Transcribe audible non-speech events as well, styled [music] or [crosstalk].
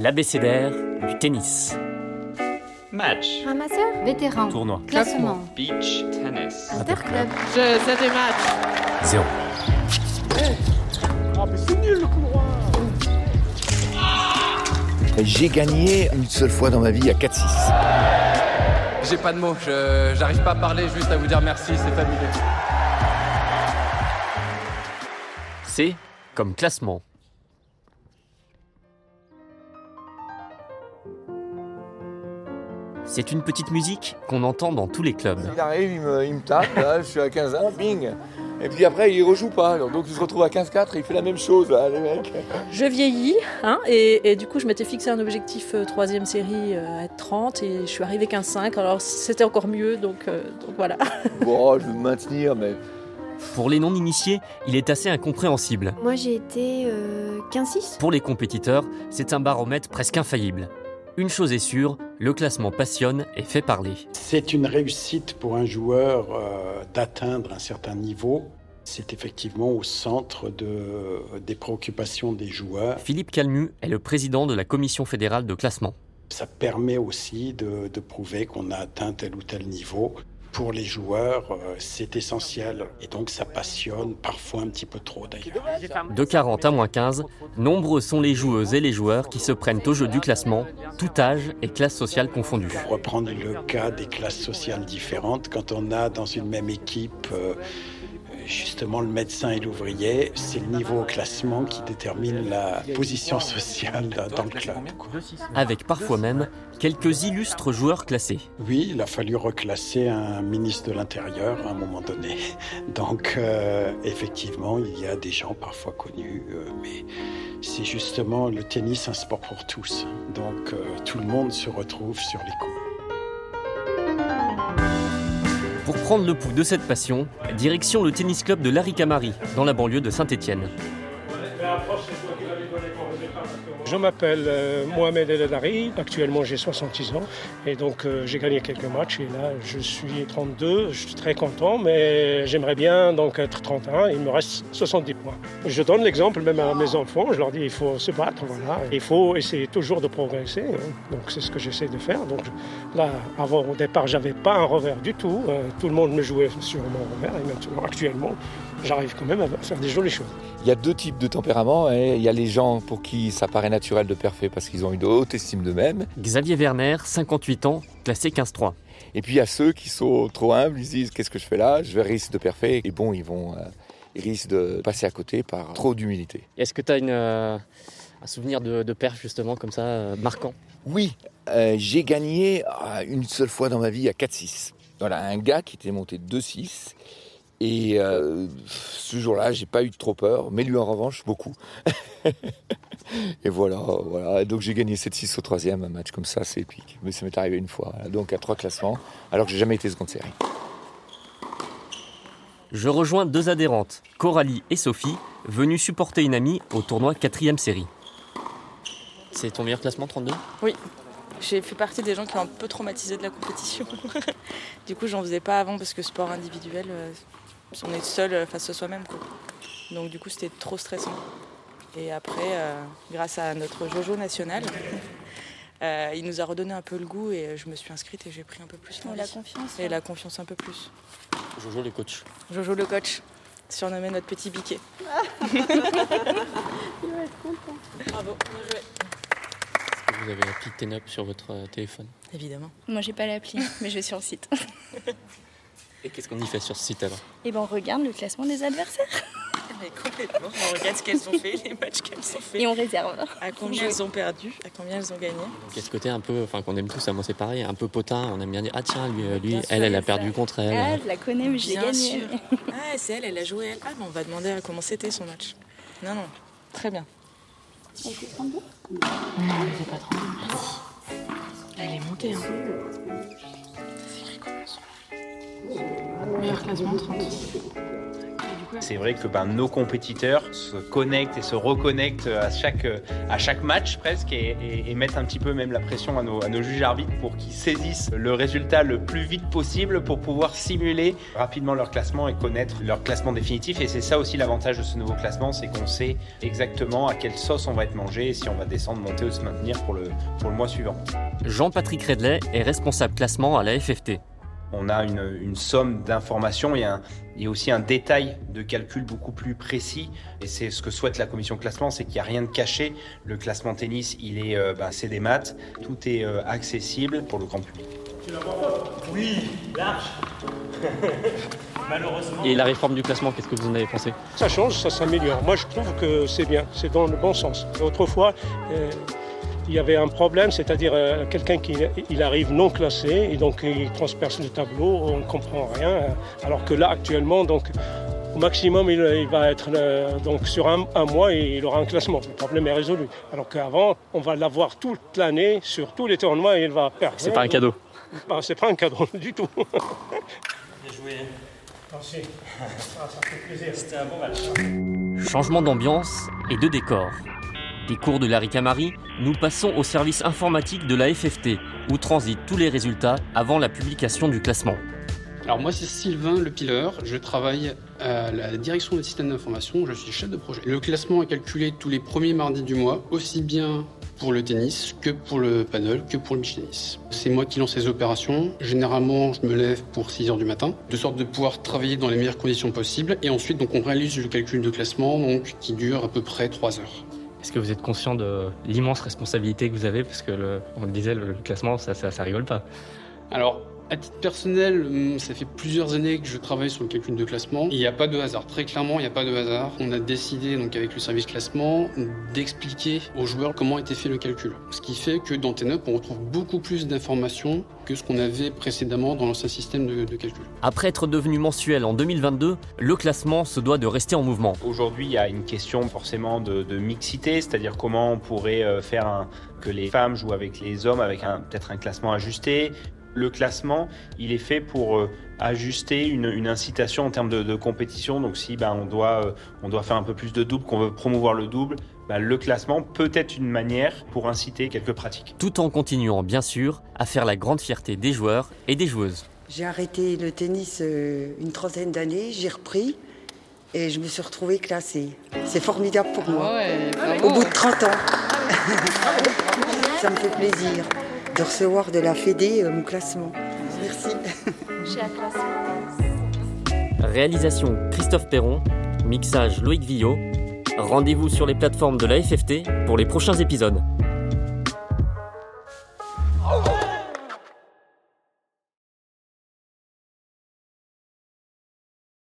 L'abécédaire du tennis. Match. Ramasseur Vétéran. Tournoi. Classement. Beach tennis. Interclub. Je sais des matchs. Zéro. J'ai gagné une seule fois dans ma vie à 4-6. J'ai pas de mots, je- j'arrive pas à parler, juste à vous dire merci, c'est fabuleux. C'est comme classement. C'est une petite musique qu'on entend dans tous les clubs. Il arrive, il me, il me tape, là, je suis à 15-1, bing Et puis après, il rejoue pas, alors donc il se retrouve à 15-4 et il fait la même chose, là, les mecs. Je vieillis, hein, et, et du coup, je m'étais fixé un objectif euh, troisième série euh, à être 30, et je suis arrivée 15-5, alors c'était encore mieux, donc, euh, donc voilà. [laughs] Bon, je vais me maintenir, mais Pour les non-initiés, il est assez incompréhensible. Moi j'ai été euh, 15-6. Pour les compétiteurs, c'est un baromètre presque infaillible. Une chose est sûre, le classement passionne et fait parler. C'est une réussite pour un joueur euh, d'atteindre un certain niveau. C'est effectivement au centre de, des préoccupations des joueurs. Philippe Calmu est le président de la commission fédérale de classement. Ça permet aussi de, de prouver qu'on a atteint tel ou tel niveau. Pour les joueurs, euh, c'est essentiel et donc ça passionne, parfois un petit peu trop d'ailleurs. De 40 à moins 15, nombreux sont les joueuses et les joueurs qui se prennent au jeu du classement, tout âge et classe sociale confondues. Pour reprendre le cas des classes sociales différentes, quand on a dans une même équipe euh, justement le médecin et l'ouvrier, c'est le niveau au classement qui détermine la position sociale dans le club. Avec parfois même quelques illustres joueurs classés. Oui, il a fallu reclasser un ministre de l'Intérieur à un moment donné. [laughs] Donc euh, effectivement, il y a des gens parfois connus, euh, mais c'est justement le tennis un sport pour tous. Donc euh, tout le monde se retrouve sur les coups. Pour prendre le pouls de cette passion, direction le tennis club de Laricamari, dans la banlieue de Saint-Étienne. Je m'appelle euh, Mohamed El Hadari, actuellement j'ai 66 ans. Et donc euh, j'ai gagné quelques matchs. Et là je suis 32, je suis très content mais j'aimerais bien donc être 31, il me reste 70 points. Je donne l'exemple même à mes enfants, je leur dis il faut se battre, voilà, il faut essayer toujours de progresser, hein. donc c'est ce que j'essaie de faire. Donc là avant au départ j'avais pas un revers du tout, euh, tout le monde me jouait sur mon revers. Et maintenant actuellement j'arrive quand même à faire des jolies choses. il y a deux types de tempéraments. hein. Il y a les gens pour qui ça paraît naturel de parfait parce qu'ils ont une haute estime d'eux-mêmes. Xavier Werner, 58 ans, classé 15-3. Et puis il y a ceux qui sont trop humbles, ils se disent qu'est-ce que je fais là? Je vais risque de parfait. Et bon, ils vont, euh, ils risquent de passer à côté par trop d'humilité. Est-ce que tu as un souvenir de, de perf justement comme ça, euh, marquant? Oui, euh, j'ai gagné euh, une seule fois dans ma vie à 4-6. Voilà, un gars qui était monté 2-6. Et euh, ce jour-là, j'ai pas eu trop peur, mais lui en revanche, beaucoup. [laughs] et voilà, voilà. Donc j'ai gagné 7-6 au troisième, un match comme ça, c'est épique. Mais ça m'est arrivé une fois, donc à trois classements, alors que j'ai jamais été seconde série. Je rejoins deux adhérentes, Coralie et Sophie, venues supporter une amie au tournoi 4 série. C'est ton meilleur classement 32 J'ai fait partie des gens qui ont un peu traumatisé de la compétition. [laughs] du coup, j'en faisais pas avant parce que sport individuel, on est seul euh, face à soi-même. quoi. Donc, du coup, c'était trop stressant. Et après, euh, grâce à notre Jojo national, [laughs] euh, il nous a redonné un peu le goût et je me suis inscrite et j'ai pris un peu plus la confiance. Et la confiance un peu plus. Jojo le coach. Jojo le coach, surnommé notre petit biquet. [laughs] Bravo, bien joué. Est-ce que vous avez l'appli Tenup sur votre téléphone? Évidemment. Moi, j'ai pas l'appli, mais je vais sur le site. [laughs] Et qu'est-ce qu'on y fait sur ce site alors? Et ben, on regarde le classement des adversaires [laughs] Mais complètement. On regarde ce qu'elles ont fait, les matchs qu'elles ont fait. et on réserve. À combien elles ont perdu, à combien elles ont gagné? Donc, ce côté un peu, enfin qu'on aime tous, à moi c'est pareil, un peu potin, on aime bien dire ah tiens lui, euh, lui sûr, elle elle a ça. perdu contre elle. Ah, je la connais, mais je l'ai Bien gagnée. sûr. [laughs] Ah, c'est elle, elle a joué elle. Ah, ben on va demander à comment c'était son match. Non, non, très bien. Elle est montée. Hein. Meilleur classement 30. Et du coup, C'est vrai que ben, nos compétiteurs se connectent et se reconnectent à chaque, à chaque match presque et, et- et mettent un petit peu même la pression à nos, juges arbitres pour qu'ils saisissent le résultat le plus vite possible pour pouvoir simuler rapidement leur classement et connaître leur classement définitif. Et c'est ça aussi l'avantage de ce nouveau classement, c'est qu'on sait exactement à quelle sauce on va être mangé et si on va descendre, monter ou se maintenir pour le, pour le mois suivant. Jean-Patrick Redley est responsable classement à la FFT. On a une, une somme d'informations et, un- et aussi un détail de calcul beaucoup plus précis. Et c'est ce que souhaite la commission classement, c'est qu'il n'y a rien de caché. Le classement tennis, il est, euh, ben, c'est des maths. Tout est euh, accessible pour le grand public. Oui, large. [laughs] Malheureusement. Et la réforme du classement, qu'est-ce que vous en avez pensé? Ça change, ça s'améliore. Moi, je trouve que c'est bien, c'est dans le bon sens. Autrefois, euh, il y avait un problème, c'est-à-dire euh, quelqu'un qui il arrive non classé et donc il transperce le tableau, on ne comprend rien. Alors que là, actuellement, donc, au maximum, il, il va être euh, donc sur un, un mois et il aura un classement. Le problème est résolu. Alors qu'avant, on va l'avoir toute l'année sur tous les tournois et il va perdre. C'est pas un cadeau. Ah, c'est pas un cadeau [laughs] du tout. Bien joué. Merci. [laughs] Ah, ça fait plaisir. C'était un bon match. Changement d'ambiance et de décor. Cours de Larry Camari, nous passons au service informatique de la FFT, où transitent tous les résultats avant la publication du classement. Alors moi c'est Sylvain Le Pileur, je travaille à la direction des systèmes d'information, je suis chef de projet. Le classement est calculé tous les premiers mardis du mois, aussi bien pour le tennis que pour le paddle que pour le tennis. C'est moi qui lance les opérations, généralement je me lève pour 6 heures du matin, de sorte de pouvoir travailler dans les meilleures conditions possibles et ensuite donc on réalise le calcul de classement donc, qui dure à peu près 3 heures. Est-ce que vous êtes conscient de l'immense responsabilité que vous avez? Parce que, le- on le disait, le classement, ça, ça, ça rigole pas. Alors, à titre personnel, hum, ça fait plusieurs années que je travaille sur le calcul de classement. Il n'y a pas de hasard. Très clairement, il n'y a pas de hasard. On a décidé, donc, avec le service classement, d'expliquer aux joueurs comment était fait le calcul. Ce qui fait que dans TENUP, on retrouve beaucoup plus d'informations que ce qu'on avait précédemment dans l'ancien système de, de calcul. Après être devenu mensuel en 2022, le classement se doit de rester en mouvement. Aujourd'hui, il y a une question forcément de, de mixité, c'est-à-dire comment on pourrait euh, faire un- que les femmes jouent avec les hommes avec un- peut-être un classement ajusté. Le classement, il est fait pour euh, ajuster une, une incitation en termes de, de compétition. Donc si ben, on, doit, euh, on doit faire un peu plus de double, qu'on veut promouvoir le double, ben, le classement peut être une manière pour inciter quelques pratiques. Tout en continuant, bien sûr, à faire la grande fierté des joueurs et des joueuses. J'ai arrêté le tennis euh, une trentaine d'années, j'ai repris et je me suis retrouvée classée. C'est formidable pour moi. Au bout de 30 ans. [laughs] Ça me fait plaisir de recevoir de la Fédé euh, mon classement. Merci. Réalisation Christophe Perron, mixage Loïc Villot. Rendez-vous sur les plateformes de la FFT pour les prochains épisodes.